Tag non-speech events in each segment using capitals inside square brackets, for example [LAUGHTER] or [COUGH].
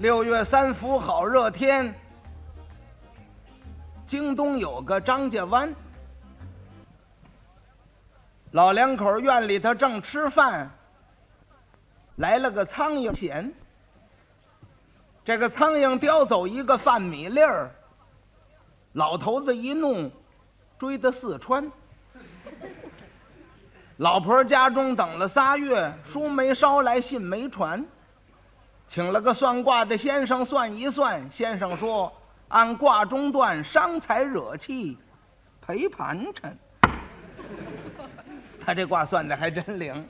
六月三伏好热天，京东有个张家湾，老两口院里头正吃饭，来了个苍蝇闲。这个苍蝇叼走一个饭米粒儿，老头子一怒，追到四川。老婆家中等了仨月，书没捎来，信没传。请了个算卦的先生算一算，先生说按卦中断，伤财惹气，赔盘缠。他这卦算的还真灵。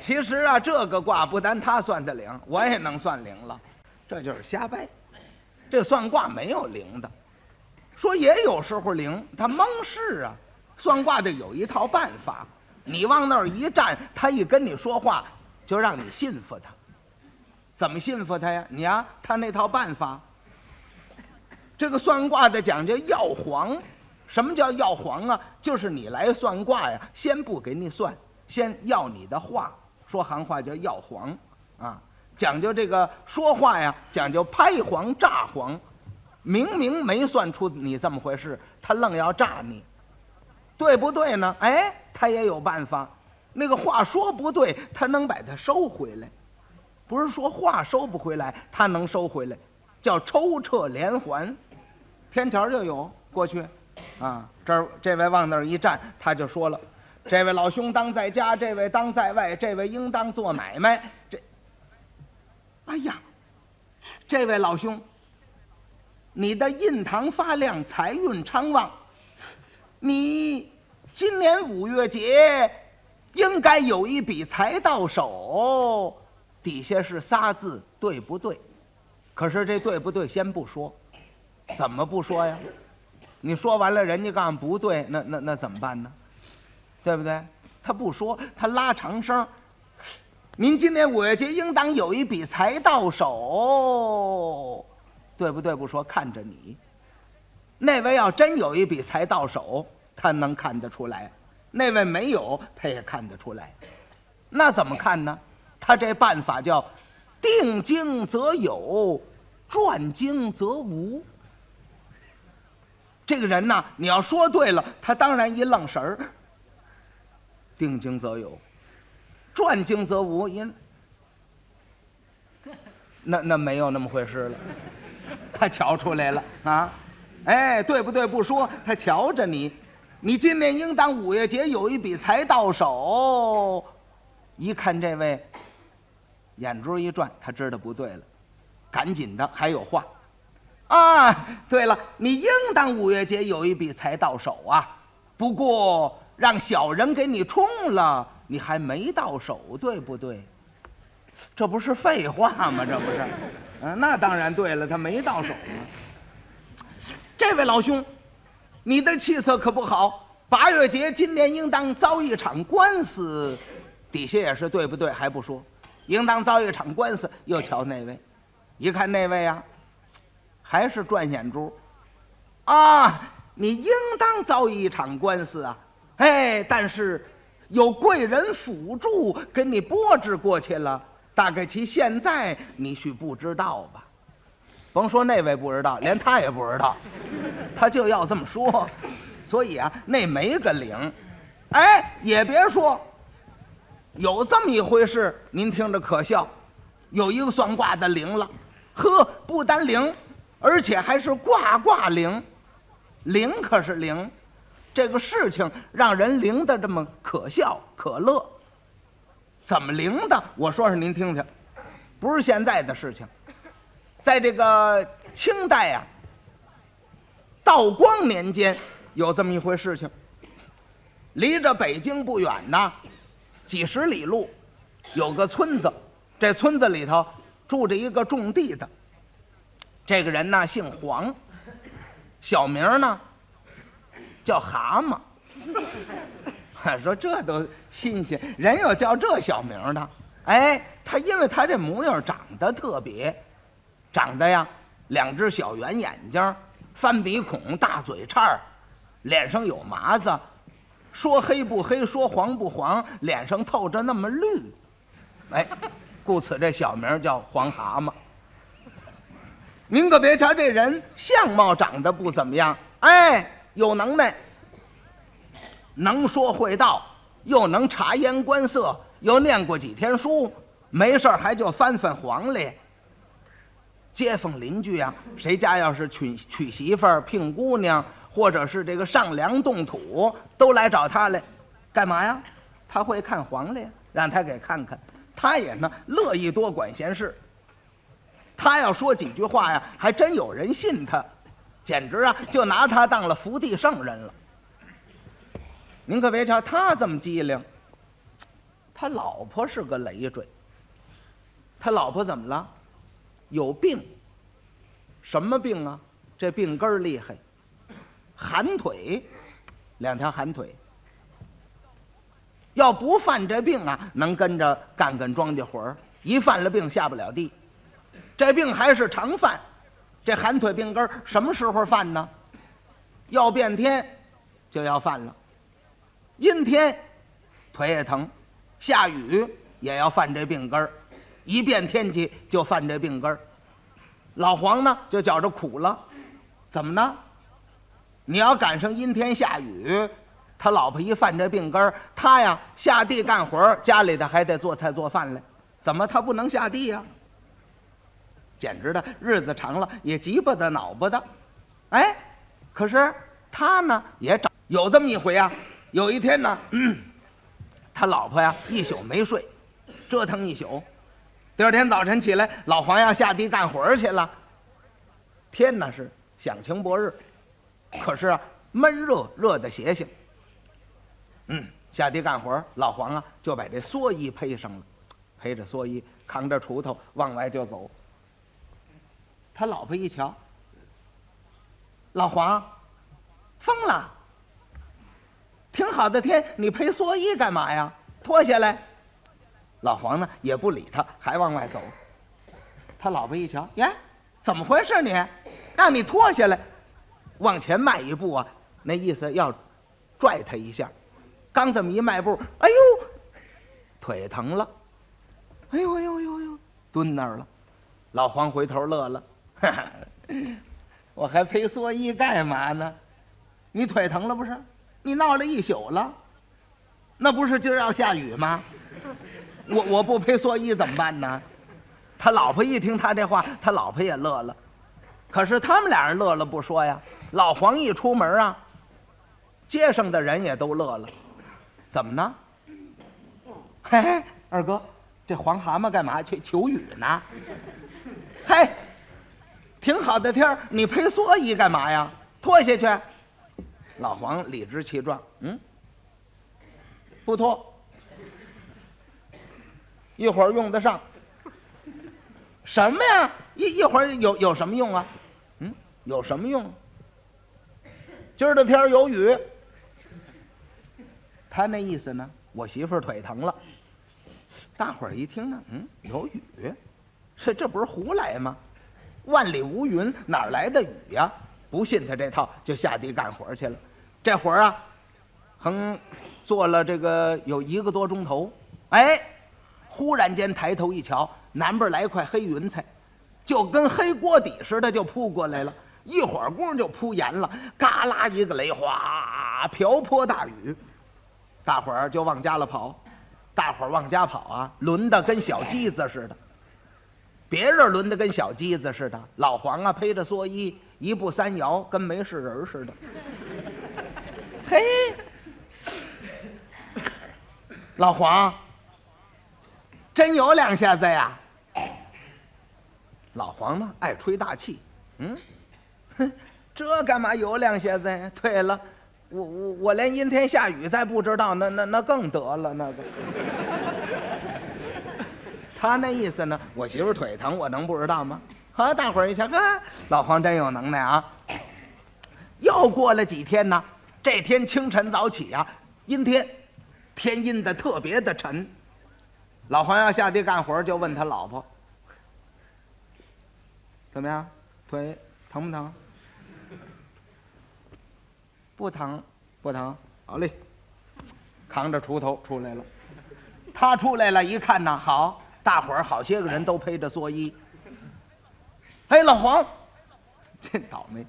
其实啊，这个卦不单他算的灵，我也能算灵了。这就是瞎掰，这算卦没有灵的。说也有时候灵，他蒙事啊。算卦的有一套办法，你往那儿一站，他一跟你说话，就让你信服他。怎么信服他呀？你呀，他那套办法。这个算卦的讲究要黄，什么叫要黄啊？就是你来算卦呀，先不给你算，先要你的话，说行话叫要黄啊。讲究这个说话呀，讲究拍黄炸黄，明明没算出你这么回事，他愣要炸你，对不对呢？哎，他也有办法，那个话说不对，他能把它收回来，不是说话收不回来，他能收回来，叫抽撤连环，天桥就有过去，啊，这儿这位往那儿一站，他就说了，这位老兄当在家，这位当在外，这位应当做买卖，这。哎呀，这位老兄，你的印堂发亮，财运昌旺。你今年五月节应该有一笔财到手。底下是仨字，对不对？可是这对不对，先不说，怎么不说呀？你说完了，人家告诉不对，那那那怎么办呢？对不对？他不说，他拉长声。您今年五月节应当有一笔财到手，对不对？不说，看着你。那位要真有一笔财到手，他能看得出来；那位没有，他也看得出来。那怎么看呢？他这办法叫定经则有，转经则无。这个人呐，你要说对了，他当然一愣神儿。定经则有。转经则无，因那那没有那么回事了，他瞧出来了啊，哎，对不对？不说，他瞧着你，你今年应当五月节有一笔财到手，一看这位，眼珠一转，他知道不对了，赶紧的还有话，啊，对了，你应当五月节有一笔财到手啊，不过让小人给你冲了。你还没到手，对不对？这不是废话吗？这不是，嗯，那当然对了，他没到手吗。这位老兄，你的气色可不好。八月节今年应当遭一场官司，底下也是对不对？还不说，应当遭一场官司。又瞧那位，一看那位呀，还是转眼珠。啊，你应当遭一场官司啊！哎，但是。有贵人辅助，给你拨置过去了。大概其现在你许不知道吧？甭说那位不知道，连他也不知道，他就要这么说。所以啊，那没个灵。哎，也别说，有这么一回事。您听着可笑，有一个算卦的灵了，呵，不单灵，而且还是卦卦灵，灵可是灵。这个事情让人灵的这么可笑可乐，怎么灵的？我说说您听听，不是现在的事情，在这个清代呀，道光年间有这么一回事情。离着北京不远呐，几十里路，有个村子，这村子里头住着一个种地的，这个人呢姓黄，小名呢。叫蛤蟆，[LAUGHS] 说这都新鲜，人有叫这小名的。哎，他因为他这模样长得特别，长得呀，两只小圆眼睛，翻鼻孔，大嘴叉脸上有麻子，说黑不黑，说黄不黄，脸上透着那么绿，哎，故此这小名叫黄蛤蟆。您可别瞧这人相貌长得不怎么样，哎，有能耐，能说会道，又能察言观色，又念过几天书，没事儿还就翻翻黄历。街坊邻居啊，谁家要是娶娶媳妇儿、聘姑娘，或者是这个上梁动土，都来找他来，干嘛呀？他会看黄历，让他给看看。他也呢乐意多管闲事。他要说几句话呀，还真有人信他，简直啊就拿他当了福地圣人了。您可别瞧他这么机灵，他老婆是个累赘。他老婆怎么了？有病。什么病啊？这病根儿厉害，寒腿，两条寒腿。要不犯这病啊，能跟着干干庄稼活儿；一犯了病，下不了地。这病还是常犯，这寒腿病根什么时候犯呢？要变天，就要犯了。阴天，腿也疼；下雨也要犯这病根。一变天气就犯这病根。老黄呢就觉着苦了，怎么呢？你要赶上阴天下雨，他老婆一犯这病根儿，他呀下地干活，家里的还得做菜做饭来，怎么他不能下地呀？简直的，日子长了也急不得恼不得，哎，可是他呢也找有这么一回啊，有一天呢，[CLEARS THROAT] 他老婆呀一宿没睡，折腾一宿，第二天早晨起来，老黄要下地干活去了。天呢是响晴博日，可是啊闷热热的邪性。嗯，下地干活，老黄啊就把这蓑衣披上了，披着蓑衣，扛着锄头往外就走。他老婆一瞧，老黄，疯了！挺好的天，你披蓑衣干嘛呀？脱下来。老黄呢也不理他，还往外走。他老婆一瞧，呀，怎么回事你？让你脱下来，往前迈一步啊，那意思要拽他一下。刚这么一迈步，哎呦，腿疼了，哎呦哎呦哎呦呦，蹲那儿了。老黄回头乐了。哈哈，我还披蓑衣干嘛呢？你腿疼了不是？你闹了一宿了，那不是今儿要下雨吗？我我不披蓑衣怎么办呢？他老婆一听他这话，他老婆也乐了。可是他们俩人乐了不说呀，老黄一出门啊，街上的人也都乐了。怎么呢？嘿嘿，二哥，这黄蛤蟆干嘛去求雨呢？嘿。挺好的天儿，你披蓑衣干嘛呀？脱下去。老黄理直气壮，嗯，不脱。一会儿用得上。什么呀？一一会儿有有什么用啊？嗯，有什么用？今儿的天有雨。他那意思呢？我媳妇儿腿疼了。大伙儿一听呢，嗯，有雨，这这不是胡来吗？万里无云，哪来的雨呀？不信他这套，就下地干活去了。这活儿啊，横做了这个有一个多钟头。哎，忽然间抬头一瞧，南边来块黑云彩，就跟黑锅底似的，就扑过来了。一会儿功夫就扑严了，嘎啦一个雷，哗，瓢泼大雨。大伙儿就往家了跑。大伙儿往家跑啊，轮的跟小鸡子似的。别人轮得跟小鸡子似的，老黄啊披着蓑衣，一步三摇，跟没事人似的。嘿，老黄，真有两下子呀！老黄呢，爱吹大气。嗯，哼，[LAUGHS] 这干嘛有两下子呀？对了，我我我连阴天下雨再不知道，那那那更得了那个。[LAUGHS] 他那意思呢？我媳妇腿疼，我能不知道吗？好，大伙儿一瞧，呵，老黄真有能耐啊！又过了几天呢，这天清晨早起呀，阴天，天阴的特别的沉。老黄要下地干活，就问他老婆：“怎么样，腿疼不疼？”不疼，不疼。好嘞，扛着锄头出来了。他出来了，一看呢，好。大伙儿好些个人都披着蓑衣。哎，老黄，[LAUGHS] 真倒霉。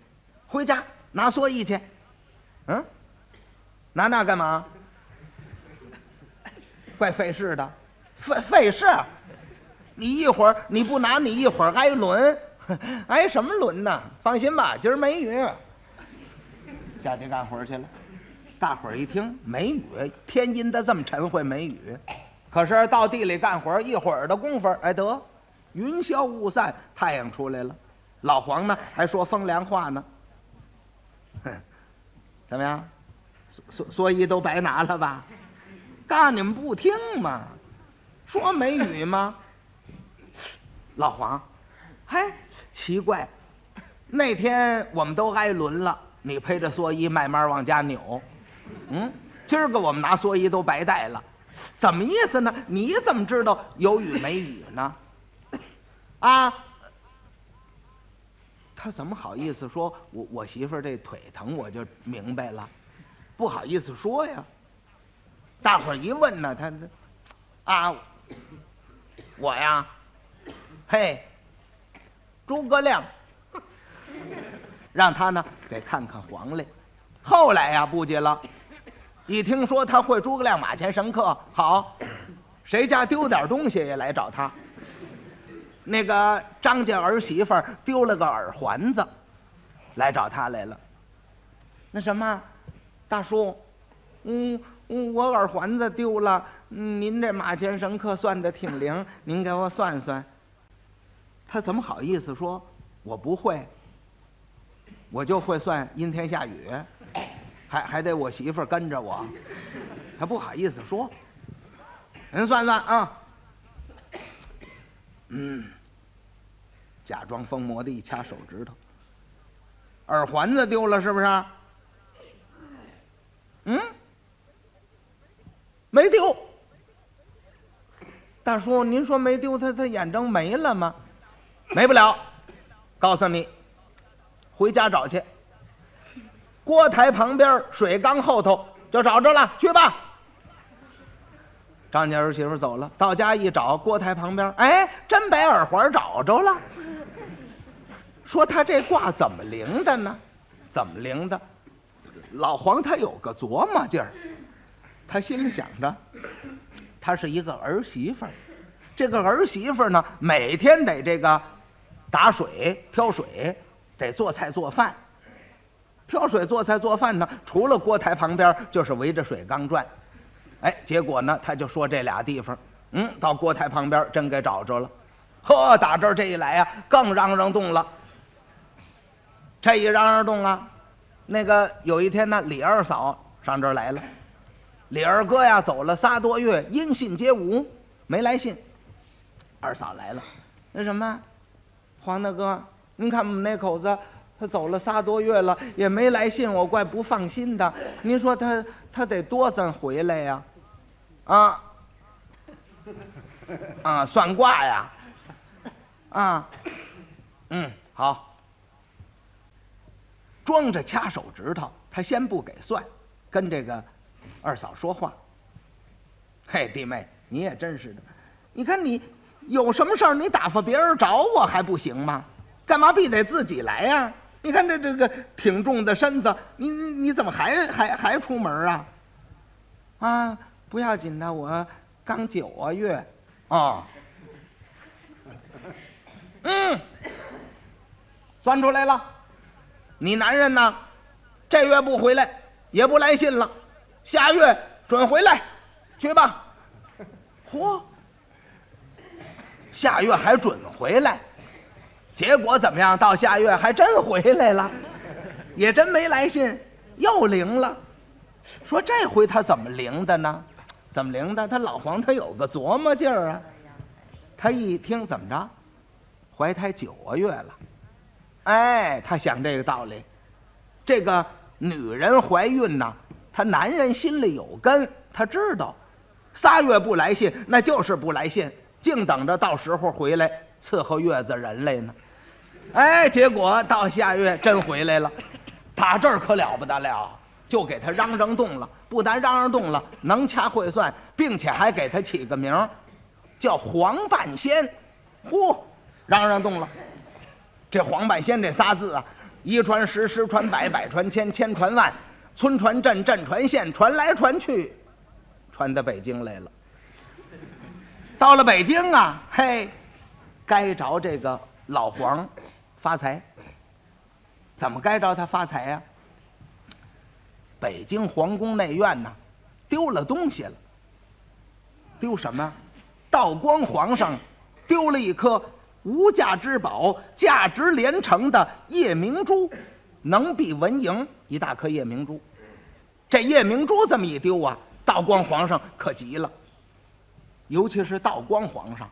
回家拿蓑衣去，嗯，拿那干嘛？怪费事的，费费事。你一会儿你不拿，你一会儿挨轮，[LAUGHS] 挨什么轮呢？放心吧，今儿没雨。下地干活去了。大伙儿一听没雨，天阴的这么沉会没雨，可是到地里干活一会儿的功夫，哎得，云消雾散，太阳出来了。老黄呢还说风凉话呢。哼，怎么样？蓑蓑衣都白拿了吧？告诉你们不听嘛，说没雨吗？老黄，嘿，奇怪，那天我们都挨轮了，你披着蓑衣慢慢往家扭。嗯，今儿个我们拿蓑衣都白带了，怎么意思呢？你怎么知道有雨没雨呢？啊，他怎么好意思说我我媳妇这腿疼，我就明白了，不好意思说呀。大伙儿一问呢，他，啊，我呀，嘿，诸葛亮，让他呢给看看黄历。后来呀，不急了。一听说他会诸葛亮马前神客，好，谁家丢点东西也来找他。那个张家儿媳妇丢了个耳环子，来找他来了。那什么，大叔，嗯嗯，我耳环子丢了，您这马前神客算的挺灵，您给我算算。他怎么好意思说，我不会，我就会算阴天下雨。还还得我媳妇儿跟着我，他不好意思说。您算算啊，嗯，假装疯魔的一掐手指头，耳环子丢了是不是？嗯，没丢。大叔，您说没丢，他他眼睁没了吗？没不了，告诉你，回家找去。锅台旁边水缸后头就找着了，去吧。张家儿媳妇走了，到家一找，锅台旁边，哎，真把耳环找着了。说他这卦怎么灵的呢？怎么灵的？老黄他有个琢磨劲儿，他心里想着，他是一个儿媳妇儿，这个儿媳妇儿呢，每天得这个打水、挑水，得做菜做饭。挑水做菜做饭呢，除了锅台旁边，就是围着水缸转。哎，结果呢，他就说这俩地方，嗯，到锅台旁边真给找着了。呵，打这儿这一来呀，更嚷嚷动了。这一嚷嚷动啊，那个有一天呢，李二嫂上这儿来了。李二哥呀，走了仨多月，音信皆无，没来信。二嫂来了，那什么，黄大哥，您看我们那口子。他走了仨多月了，也没来信，我怪不放心的。您说他他得多咱回来呀？啊啊，算卦呀？啊，嗯，好。装着掐手指头，他先不给算，跟这个二嫂说话。嘿，弟妹，你也真是的，你看你有什么事儿，你打发别人找我还不行吗？干嘛必得自己来呀？你看这这个挺重的身子，你你你怎么还还还出门啊？啊，不要紧的，我刚九个月，啊，嗯，算出来了，你男人呢？这月不回来，也不来信了，下月准回来，去吧。嚯，下月还准回来。结果怎么样？到下月还真回来了，也真没来信，又灵了。说这回他怎么灵的呢？怎么灵的？他老黄他有个琢磨劲儿啊。他一听怎么着，怀胎九个月了，哎，他想这个道理。这个女人怀孕呢，她男人心里有根，他知道，仨月不来信，那就是不来信，净等着到时候回来伺候月子人来呢。哎，结果到下月真回来了，打这儿可了不得了，就给他嚷嚷动了。不但嚷嚷动了，能掐会算，并且还给他起个名，叫黄半仙。嚯，嚷嚷动了。这黄半仙这仨字啊，一传十，十传百，百传千，千传万，村传镇，镇传县，传来传去，传到北京来了。到了北京啊，嘿，该着这个老黄发财。怎么该着他发财呀？北京皇宫内院呢，丢了东西了。丢什么？道光皇上丢了一颗无价之宝，价值连城的夜明珠，能比文银一大颗夜明珠。这夜明珠这么一丢啊，道光皇上可急了。尤其是道光皇上，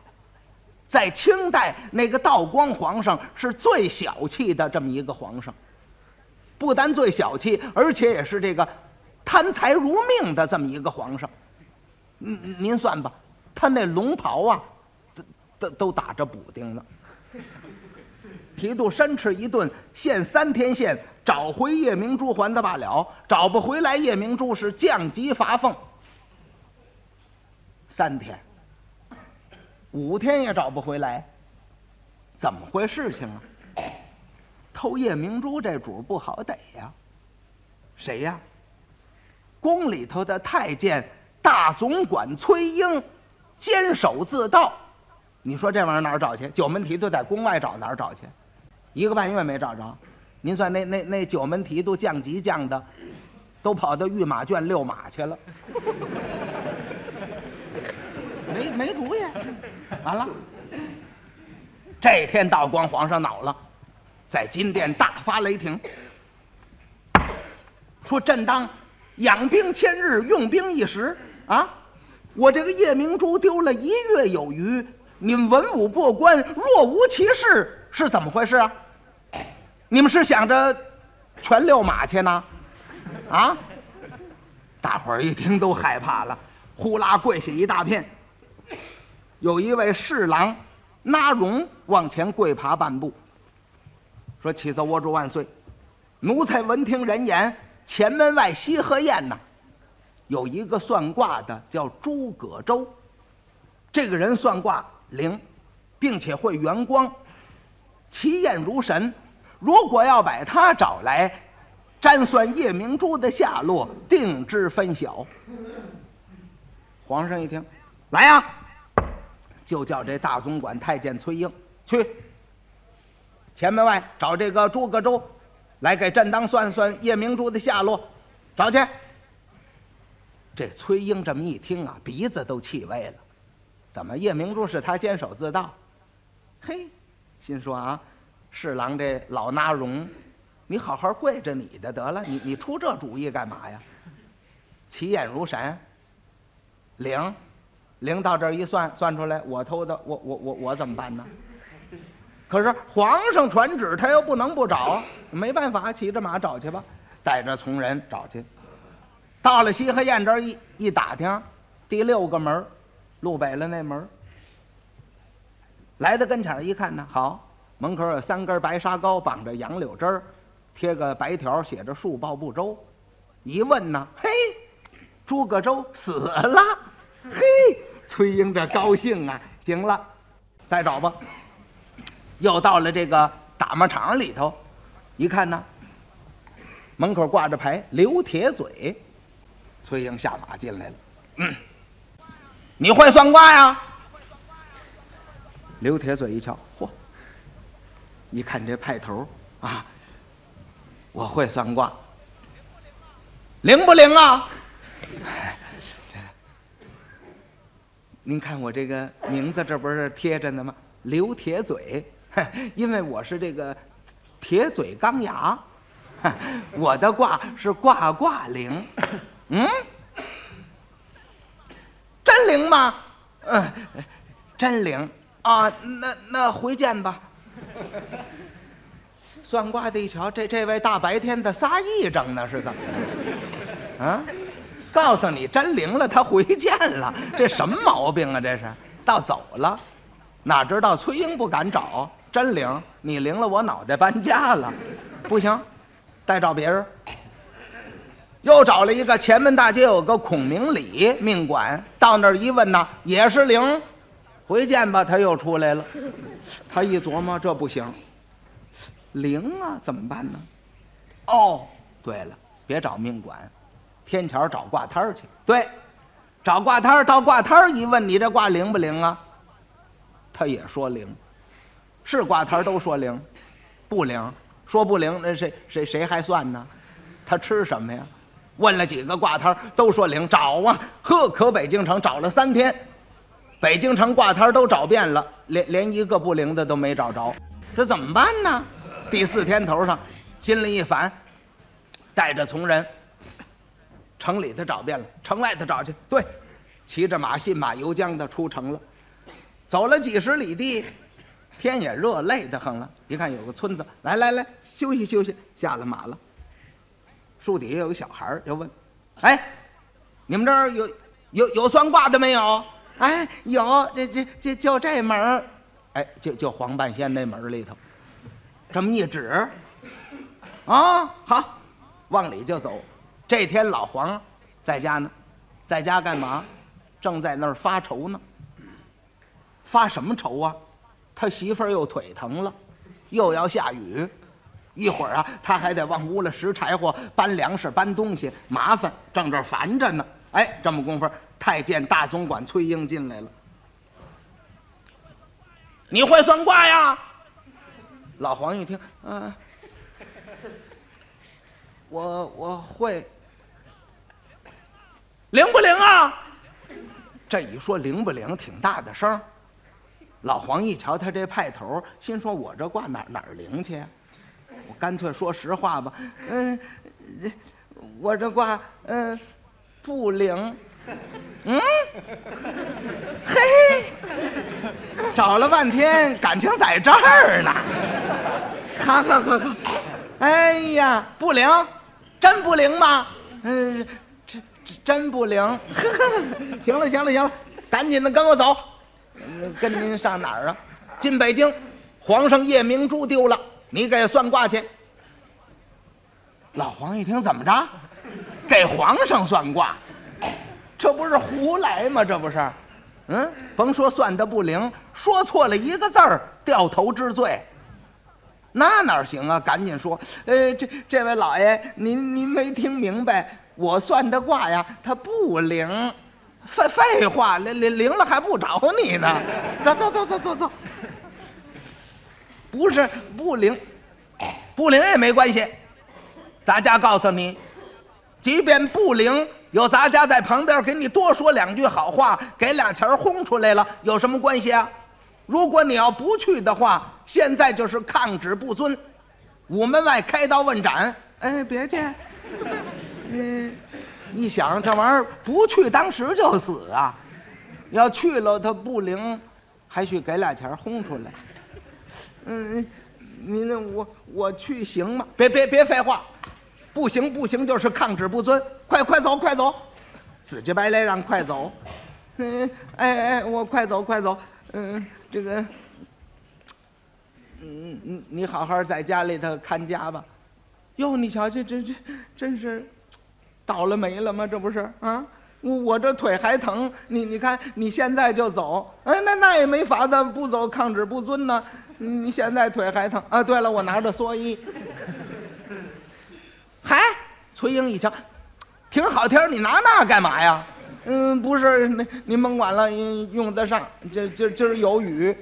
在清代那个道光皇上是最小气的这么一个皇上，不但最小气，而且也是这个贪财如命的这么一个皇上。嗯，您算吧，他那龙袍啊，都都都打着补丁呢。提督申斥一顿，限三天限，找回夜明珠还他罢了，找不回来夜明珠是降级罚俸。三天。五天也找不回来，怎么回事情啊？偷夜明珠这主不好逮呀。谁呀？宫里头的太监大总管崔英，监守自盗。你说这玩意儿哪儿找去？九门提督在宫外找，哪儿找去？一个半月没找着。您算那那那九门提督降级降的，都跑到御马圈遛马去了。[LAUGHS] 没没主意。完了，这天道光皇上恼了，在金殿大发雷霆，说：“朕当养兵千日，用兵一时啊！我这个夜明珠丢了一月有余，你们文武过关若无其事，是怎么回事啊？你们是想着全溜马去呢？啊！大伙儿一听都害怕了，呼啦跪下一大片。”有一位侍郎，纳荣往前跪爬半步，说：“启奏我主万岁，奴才闻听人言，前门外西河宴呐，有一个算卦的叫诸葛周，这个人算卦灵，并且会圆光，奇验如神。如果要把他找来，占算夜明珠的下落，定知分晓。”皇上一听，来呀！就叫这大总管太监崔英去前门外找这个诸葛周，来给朕当算算夜明珠的下落，找去。这崔英这么一听啊，鼻子都气歪了。怎么夜明珠是他监守自盗？嘿，心说啊，侍郎这老纳荣，你好好跪着你的得了，你你出这主意干嘛呀？[LAUGHS] 奇眼如神，灵。灵到这儿一算，算出来我偷的，我我我我怎么办呢？可是皇上传旨，他又不能不找，没办法，骑着马找去吧，带着从人找去。到了西河堰这儿一一打听，第六个门，路北了那门。来到跟前一看呢，好，门口有三根白沙膏，绑着杨柳枝儿，贴个白条，写着“树报不周”。一问呢，嘿，诸葛周死了，嘿。崔英这高兴啊！行了，再找吧。又到了这个打马场里头，一看呢，门口挂着牌“刘铁嘴”。崔英下马进来了，嗯，你会算卦呀？刘铁嘴一瞧，嚯！一看这派头啊，我会算卦，灵不灵啊？您看我这个名字，这不是贴着呢吗？刘铁嘴，[LAUGHS] 因为我是这个铁嘴钢牙，[LAUGHS] 我的卦是卦卦灵。[LAUGHS] 嗯，真灵吗？嗯，真灵啊！那那回见吧。算卦的一瞧，这这位大白天的撒癔症呢，是怎么的？啊？告诉你，真灵了，他回见了，[LAUGHS] 这什么毛病啊？这是倒走了，哪知道崔英不敢找，真灵，你灵了，我脑袋搬家了，[LAUGHS] 不行，再找别人。又找了一个前门大街有个孔明礼命馆，到那儿一问呐，也是灵，回见吧，他又出来了。[LAUGHS] 他一琢磨，这不行，灵啊，怎么办呢？哦，对了，别找命馆，天桥找卦摊儿去。对，找卦摊儿，到卦摊儿一问，你这卦灵不灵啊？他也说灵，是卦摊儿都说灵，不灵，说不灵，那谁谁谁还算呢？他吃什么呀？问了几个卦摊儿都说灵，找啊，呵，可北京城找了三天，北京城卦摊儿都找遍了，连 [LAUGHS] 连一个不灵的都没找着，这怎么办呢？第四天头上，心里一烦，带着从人，城里头找遍了，城外头找去。对，骑着马，信马由缰的出城了，走了几十里地，天也热，累得很了。一看有个村子，来来来，休息休息，下了马了。树底下有个小孩儿，就问：“哎，你们这儿有有有算卦的没有？”“哎，有，这这这就这门儿，哎，就就黄半仙那门儿里头。”这么一指，啊，好，往里就走。这天老黄在家呢，在家干嘛？正在那儿发愁呢。发什么愁啊？他媳妇儿又腿疼了，又要下雨，一会儿啊，他还得往屋里拾柴火、搬粮食、搬东西，麻烦，正这烦着呢。哎，这么功夫，太监大总管崔英进来了。你会算卦呀？老黄一听，嗯，我我会，灵不灵啊？这一说灵不灵，挺大的声。老黄一瞧他这派头，心说：“我这卦哪哪灵去？我干脆说实话吧，嗯，我这卦嗯不灵。”嗯，嘿，找了半天，感情在这儿呢。哈哈哈哈！哎呀，不灵，真不灵吗？嗯，真不灵。[LAUGHS] 呵呵，行了行了行了，赶紧的跟我走。跟您上哪儿啊？进北京，皇上夜明珠丢了，你给算卦去。老黄一听，怎么着？给皇上算卦？这不是胡来吗？这不是，嗯，甭说算的不灵，说错了一个字儿，掉头之罪，那哪行啊？赶紧说，呃，这这位老爷，您您没听明白，我算的卦呀，它不灵，废废话，灵灵灵了还不找你呢？走走走走走走，不是不灵，不灵也没关系，咱家告诉你，即便不灵。有咱家在旁边给你多说两句好话，给俩钱轰出来了，有什么关系啊？如果你要不去的话，现在就是抗旨不遵，午门外开刀问斩。哎，别去。嗯，[LAUGHS] 一想这玩意儿不去，当时就死啊。要去了，他不灵，还需给俩钱轰出来。嗯，您那我我去行吗？别别别废话。不行不行，就是抗旨不遵，快快走快走，死乞白赖让快走，嗯哎哎，我快走快走，嗯这个，嗯你你好好在家里头看家吧，哟你瞧这这这真是，倒了霉了吗？这不是啊，我我这腿还疼，你你看你现在就走，哎那那也没法子，不走抗旨不遵呢，你现在腿还疼啊？对了，我拿着蓑衣。嗨，崔英一瞧，挺好天你拿那干嘛呀？嗯，不是，那您甭管了，用得上。今今今儿有雨，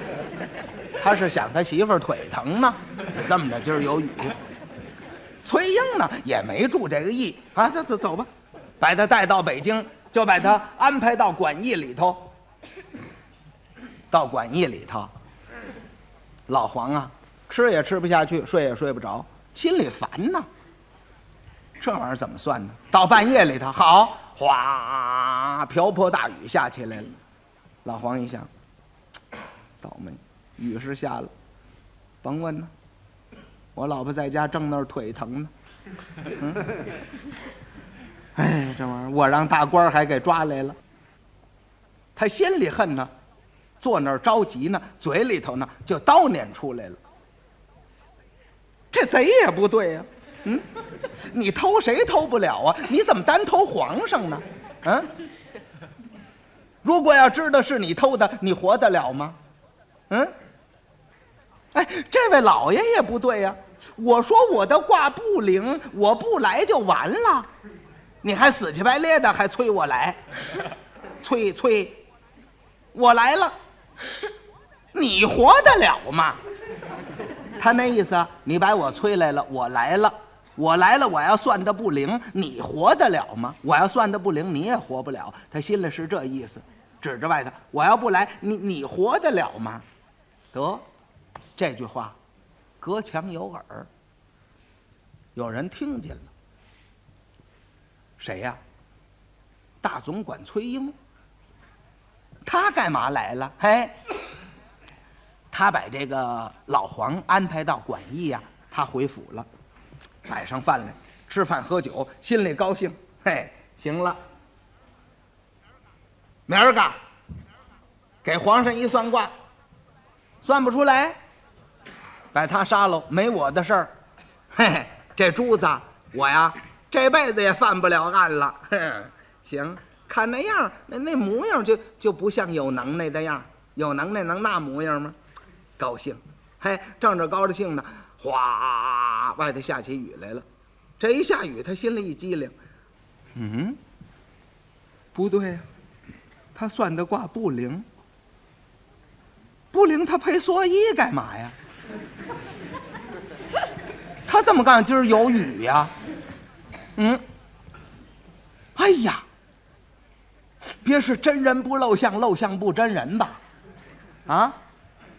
[LAUGHS] 他是想他媳妇儿腿疼呢。这么着，今儿有雨。崔英呢也没注这个意啊，走走走吧，把他带到北京，就把他安排到馆驿里头。到馆驿里头，老黄啊，吃也吃不下去，睡也睡不着。心里烦呐，这玩意儿怎么算呢？到半夜里头，好，哗，瓢泼大雨下起来了。老黄一想，[TSK] 倒霉，雨是下了，甭问了，我老婆在家正那儿腿疼呢。[LAUGHS] 嗯，哎，这玩意儿我让大官还给抓来了。他心里恨呢，坐那儿着急呢，嘴里头呢就叨念出来了。这贼也不对呀，嗯，你偷谁偷不了啊？你怎么单偷皇上呢？嗯，如果要知道是你偷的，你活得了吗？嗯，哎，这位老爷也不对呀、我说我的卦不灵，我不来就完了，你还死乞白咧的还催我来，[LAUGHS] 催催，我来了，你活得了吗？他那意思，你把我催来了，我来了，我来了，我要算的不灵，你活得了吗？我要算的不灵，你也活不了。他心里是这意思，指着外头，我要不来，你你活得了吗？得，这句话，隔墙有耳，有人听见了。谁呀？大总管崔英。他干嘛来了？嘿，他把这个老黄安排到馆驿呀、他回府了，摆上饭来，吃饭喝酒，心里高兴。嘿，行了，明儿个给皇上一算卦，算不出来，把他杀了，没我的事儿。嘿嘿，这珠子我呀这辈子也犯不了案了。嘿，行，看那样，那那模样就就不像有能耐的样儿有能耐能那模样吗？高兴，嘿，正着高着兴呢，哗，外头下起雨来了。这一下雨，他心里一激灵，嗯，不对呀、他算的卦不灵，不灵，他配蓑衣干嘛呀？他怎么干？今儿有雨呀？嗯，哎呀，别是真人不露相，露相不真人吧？啊，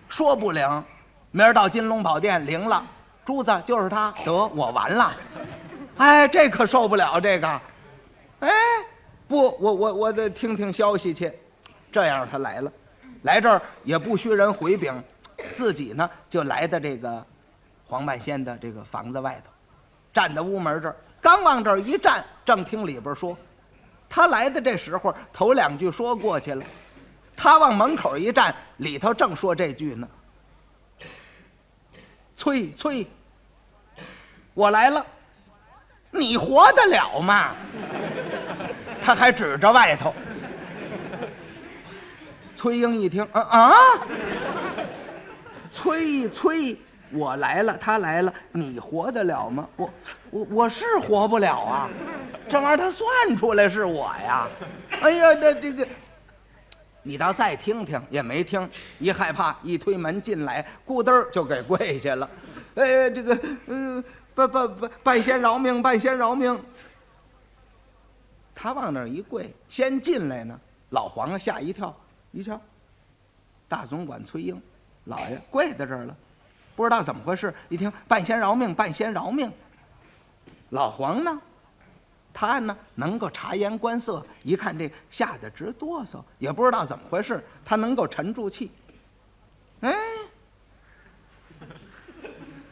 说不灵，明儿到金龙宝殿灵了，珠子就是他，得我完了。哎，这可受不了这个。哎，不，我我我得听听消息去。这样他来了，来这儿也不需人回禀，自己呢就来到这个黄半仙的这个房子外头，站在屋门这儿，刚往这儿一站，正听里边说，他来的这时候头两句说过去了，他往门口一站，里头正说这句呢。催催，我来了，你活得了吗？[LAUGHS] 他还指着外头。崔英一听，啊啊！崔崔，我来了，他来了，你活得了吗？我我我是活不了啊，这玩意儿他算出来是我呀！哎呀，这这个，你倒再听听也没听，一害怕一推门进来，咕噔儿就给跪下了。哎，这个嗯，半半半半仙饶命，半仙饶命。他往那儿一跪，先进来呢，老黄啊吓一跳，一瞧，大总管崔英，老爷跪在这儿了，不知道怎么回事。一听半仙饶命，半仙饶命。老黄呢，他呢能够察言观色，一看这吓得直哆嗦，也不知道怎么回事，他能够沉住气。哎，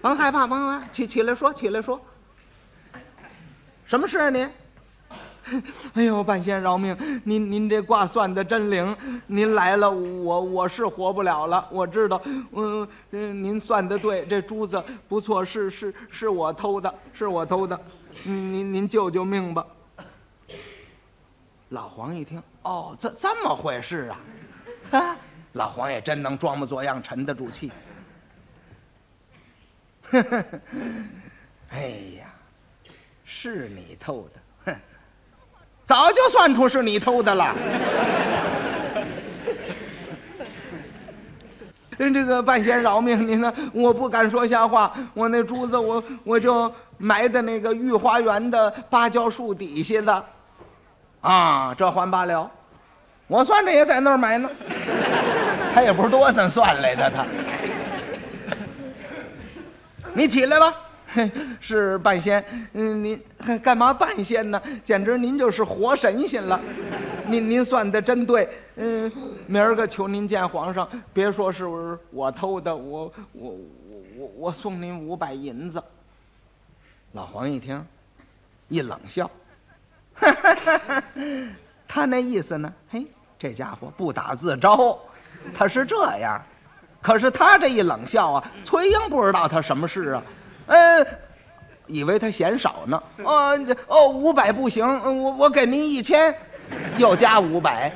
甭害怕，甭害怕，起起来说，起来说。什么事啊你？[LAUGHS] 哎呦，半仙饶命！您您这卦算的真灵，您来了，我我是活不了了。我知道，嗯，您算的对，这珠子不错，是是是我偷的，是我偷的，您您救救命吧。老黄一听，哦，这这么回事啊？哈，[LAUGHS] 老黄也真能装模作样，沉得住气。[LAUGHS] 哎呀，是你偷的，早就算出是你偷的了。这个半仙饶命，您呢？我不敢说瞎话，我那珠子我我就埋在那个御花园的芭蕉树底下的，啊，这还罢了，我算着也在那儿埋呢。他也不是多咱算来的，他。你起来吧。嘿，[LAUGHS] 是半仙，嗯，您干嘛半仙呢？简直您就是活神仙了。您您算的真对，嗯，明儿个求您见皇上，别说是我偷的，我我我我我送您五百银子。老黄一听，一冷笑，[LAUGHS] 他那意思呢？嘿，这家伙不打自招，他是这样。可是他这一冷笑啊，崔英不知道他什么事啊。呃，以为他嫌少呢。哦，这哦，五百不行，我我给您一千，又加五百。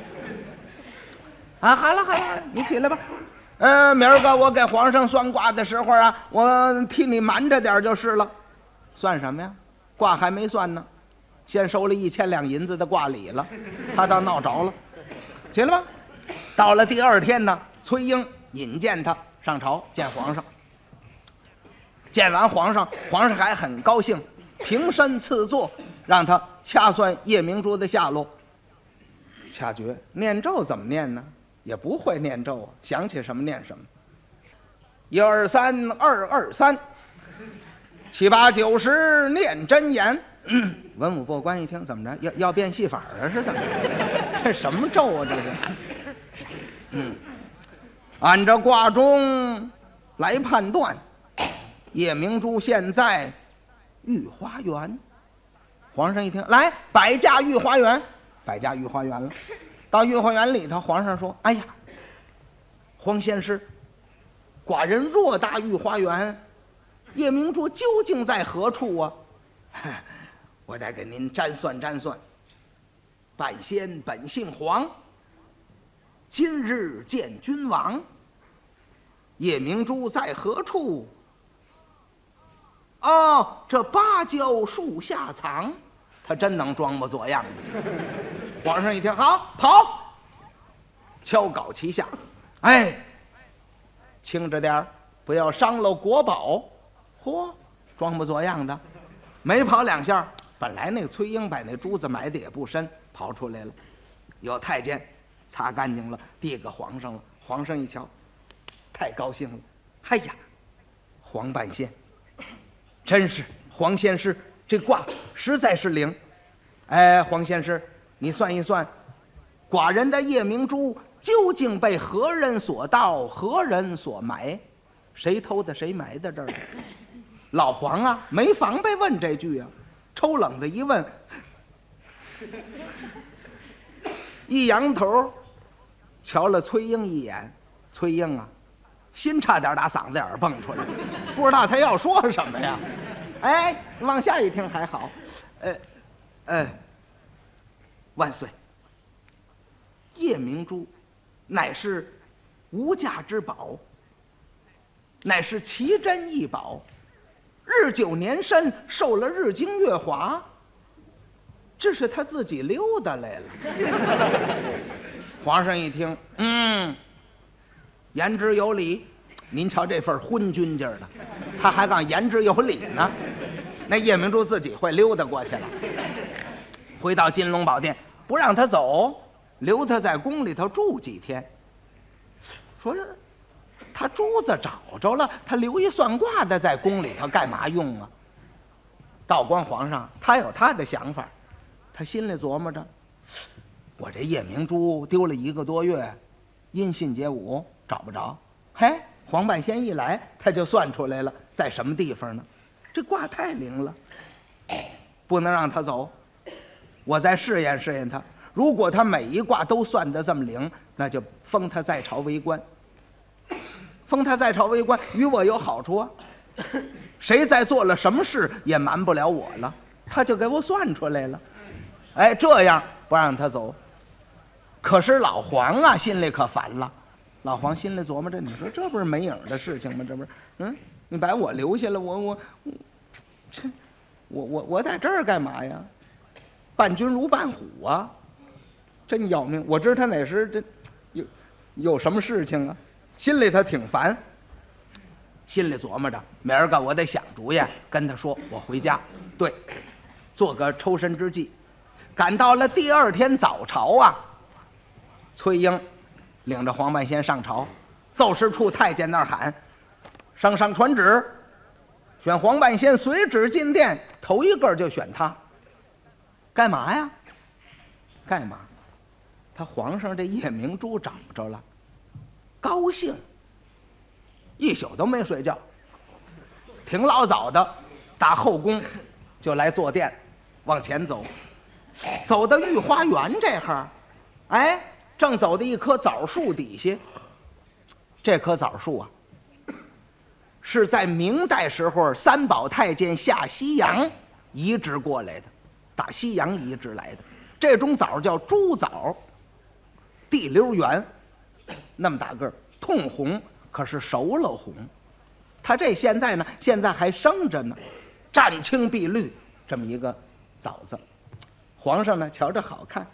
啊，好了好了，你起来吧。呃，明儿个我给皇上算卦的时候啊，我替你瞒着点就是了。算什么呀？卦还没算呢，先收了一千两银子的卦礼了，他倒闹着了。起来吧。到了第二天呢，崔英引荐他上朝见皇上。见完皇上，皇上还很高兴，平身赐座，让他掐算夜明珠的下落。掐诀念咒怎么念呢？也不会念咒啊，想起什么念什么。一二三，二二三，七八九十念真言。文武过关一听，怎么着？要要变戏法啊？是怎么着？这什么咒啊？这是？嗯，按照卦中来判断。夜明珠现在御花园，皇上一听，来摆驾御花园，摆驾御花园了。到御花园里头，皇上说：“哎呀，黄仙师，寡人偌大御花园，夜明珠究竟在何处啊？[LAUGHS] 我得给您占算占算。半仙本姓黄，今日见君王。夜明珠在何处？”哦，这芭蕉树下藏，他真能装模作样的。[LAUGHS] 皇上一听，好跑，敲镐齐下，哎，轻着点儿，不要伤了国宝。嚯，装模作样的，没跑两下，本来那个崔英把那珠子埋的也不深，跑出来了。有太监擦干净了，递给皇上了。皇上一瞧，太高兴了。哎呀，黄半仙。真是黄仙师，这卦实在是灵。哎，黄仙师，你算一算，寡人的夜明珠究竟被何人所盗，何人所埋？谁偷的？谁埋在这儿？[LAUGHS] 老黄啊，没防备问这句啊，抽冷子一问，[LAUGHS] 一扬头，瞧了崔英一眼。崔英啊。心差点打嗓子眼儿蹦出来，不知道他要说什么呀？哎，往下一听还好，呃，呃，万岁。夜明珠，乃是无价之宝，乃是奇珍异宝，日久年深，受了日精月华。这是他自己溜达来了。皇上一听，嗯。言之有理，您瞧这份昏君劲儿的，他还讲言之有理呢。那夜明珠自己会溜达过去了，回到金龙宝殿，不让他走，留他在宫里头住几天。说他珠子找着了，他留一算卦的在宫里头干嘛用啊？道光皇上他有他的想法，他心里琢磨着，我这夜明珠丢了一个多月，音信皆无。找不着，嘿，黄半仙一来，他就算出来了，在什么地方呢？这卦太灵了，不能让他走。我再试验试验他，如果他每一卦都算得这么灵，那就封他在朝为官。封他在朝为官，与我有好处啊。谁再做了什么事，也瞒不了我了。他就给我算出来了，哎，这样不让他走。可是老黄啊，心里可烦了。老黄心里琢磨着：“你说这不是没影的事情吗？这不是，嗯，你把我留下了，我我，这，我我我在这儿干嘛呀？伴君如伴虎啊，真要命！我知道他哪时这有有什么事情啊，心里他挺烦。心里琢磨着，明儿个我得想主意，跟他说我回家，对，做个抽身之计。赶到了第二天早朝啊，崔英。”领着黄半仙上朝，奏事处太监那儿喊：“上上传旨，选黄半仙随旨进殿，头一个就选他。干嘛呀？干嘛？他皇上这夜明珠找着了，高兴，一宿都没睡觉，挺老早的，打后宫就来坐殿，往前走，走到御花园这哈儿哎。”正走到一棵枣树底下，这棵枣树啊，是在明代时候三宝太监下西洋移植过来的，打西洋移植来的。这种枣叫猪枣，地溜圆，那么大个儿，通红，可是熟了红。他这现在呢，现在还生着呢，湛青碧绿这么一个枣子。皇上呢，瞧着好看，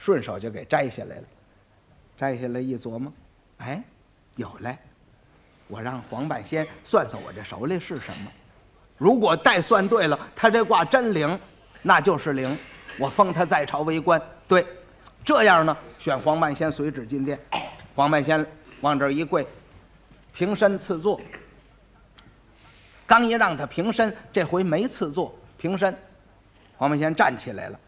顺手就给摘下来了。摘下来一琢磨，哎，有嘞！我让黄半仙算算我这手里是什么。如果带算对了，他这卦真灵，那就是灵。我封他在朝为官。对，这样呢，选黄半仙随旨进殿。黄半仙往这儿一跪，平身赐座。刚一让他平身，这回没赐座，平身。黄半仙站起来了。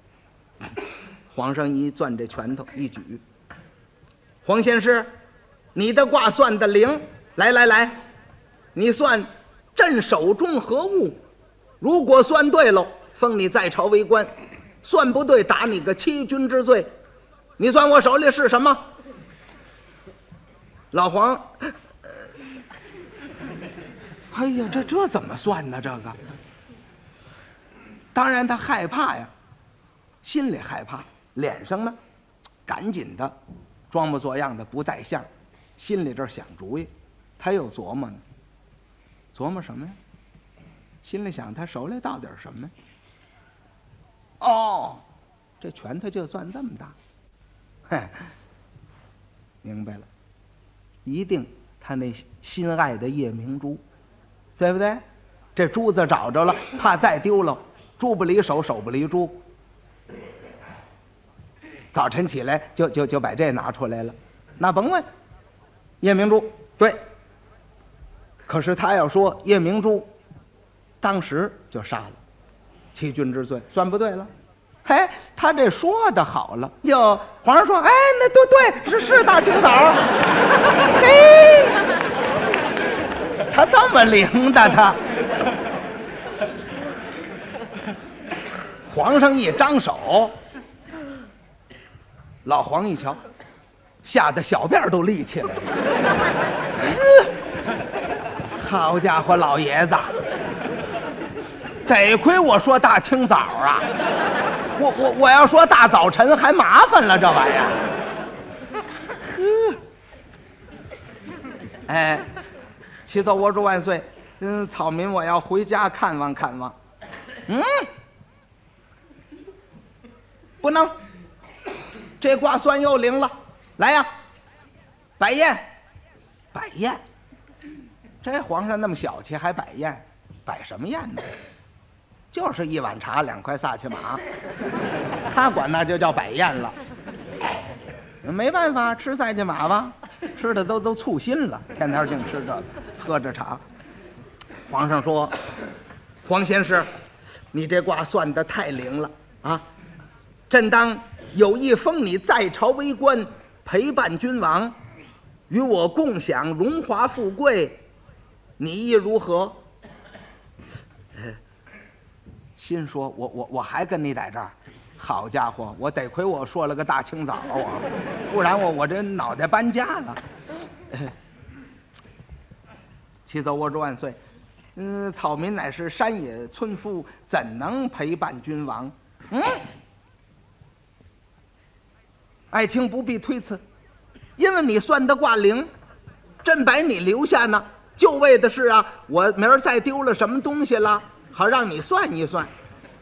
皇上一攥这拳头一举。黄仙师，你的卦算的灵。来来来，你算。朕手中何物？如果算对喽，封你在朝为官；算不对，打你个欺君之罪。你算我手里是什么？老黄，哎呀，这这怎么算呢？这个，当然他害怕呀，心里害怕，脸上呢，赶紧的，装模作样的不带相，心里这儿想主意，他又琢磨呢。琢磨什么呀？心里想，他手里到底什么？哦，这拳头就算这么大，嘿，明白了，一定他那心爱的夜明珠，对不对？这珠子找着了，怕再丢了，珠不离手，手不离珠。早晨起来就就就把这拿出来了，那甭问，夜明珠对。可是他要说夜明珠，当时就杀了，欺君之罪算不对了。嘿，他这说的好了，就皇上说，哎，那都对，是是大清早。嘿，他这么灵的他。皇上一张手，老黄一瞧，吓得小辫都立起来了。[LAUGHS] 好家伙，老爷子，得亏我说大清早啊！我我我要说大早晨还麻烦了，这玩意儿。呵哎，启奏我主万岁！嗯，草民我要回家看望看望。嗯，不能，这卦算又灵了。来呀，摆宴，摆宴。这皇上那么小气，还摆宴，摆什么宴呢？就是一碗茶，两块萨其马，他管那就叫摆宴了。没办法，吃萨其马吧，吃的都都醋心了，天天净吃这个，喝着茶。皇上说：“黄先生，你这卦算的太灵了啊！朕当有意封你在朝为官，陪伴君王，与我共享荣华富贵。”你意如何？[SIGHS] 心说：“我我我还跟你在这儿，好家伙，我得亏我说了个大清早啊，不然我我这脑袋搬家了。”启奏我主万岁，嗯，草民乃是山野村夫，怎能陪伴君王？嗯，爱卿不必推辞，因为你算的卦灵，朕把你留下呢。就为的是啊，我明儿再丢了什么东西了，好让你算一算。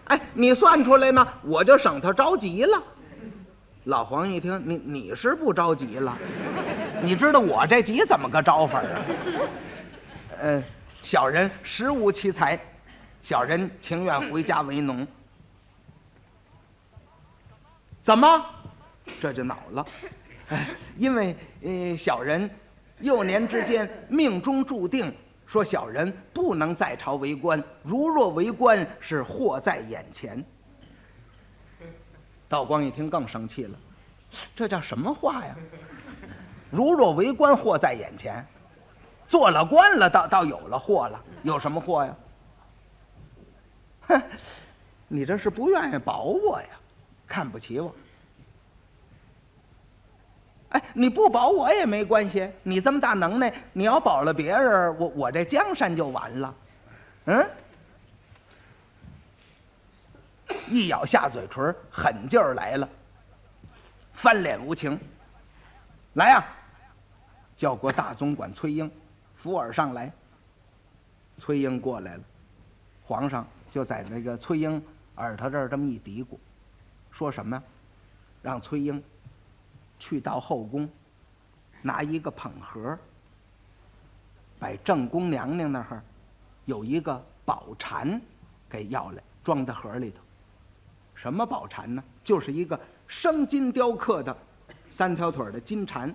哎，你算出来呢，我就省他着急了。老黄一听，你你是不着急了？你知道我这急怎么个着法啊？嗯，小人实无其才，小人情愿回家为农。[LAUGHS] 怎么？这就恼了。哎，因为呃，小人。幼年之间，命中注定，说小人不能在朝为官。如若为官，是祸在眼前。道光一听更生气了，这叫什么话呀？如若为官，祸在眼前，做了官了，倒倒有了祸了。有什么祸呀？哼，你这是不愿意保我呀？看不起我？哎，你不保我也没关系。你这么大能耐，你要保了别人，我我这江山就完了。嗯，一咬下嘴唇，狠劲儿来了，翻脸无情。来呀，叫过大总管崔英，扶耳上来。崔英过来了，皇上就在那个崔英耳朵这儿这么一嘀咕，说什么？让崔英去到后宫，拿一个捧盒，把正宫娘娘那儿有一个宝蟾给要来，装在盒里头。什么宝蟾呢？就是一个生金雕刻的三条腿的金蟾，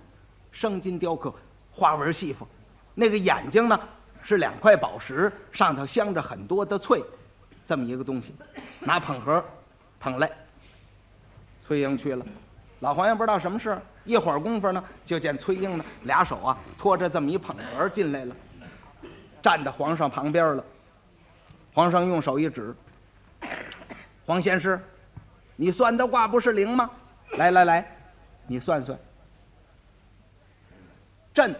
生金雕刻，花纹细缝，那个眼睛呢？是两块宝石，上头镶着很多的翠，这么一个东西，拿捧盒捧来。崔英去了，老黄爷不知道什么事，一会儿功夫呢，就见崔英呢俩手啊托着这么一捧盒进来了，站在皇上旁边了。皇上用手一指：“黄仙师，你算的卦不是灵吗？来来来，你算算，朕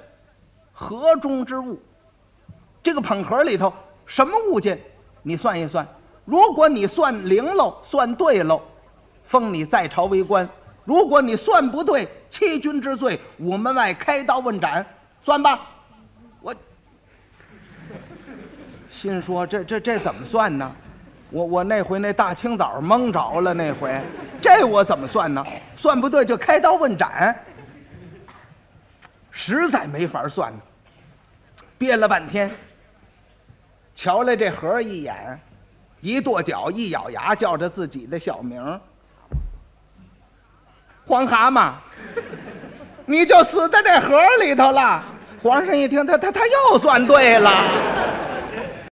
盒中之物。”这个捧盒里头什么物件？你算一算。如果你算灵喽，算对喽，封你在朝为官；如果你算不对，欺君之罪，午门外开刀问斩。算吧，我心说这这这怎么算呢？我我那回那大清早蒙着了，那回这我怎么算呢？算不对就开刀问斩，实在没法算呢。憋了半天。瞧了这盒一眼，一跺脚，一咬牙，叫着自己的小名黄蛤蟆，你就死在这河里头了。皇上一听，他他他又算对了。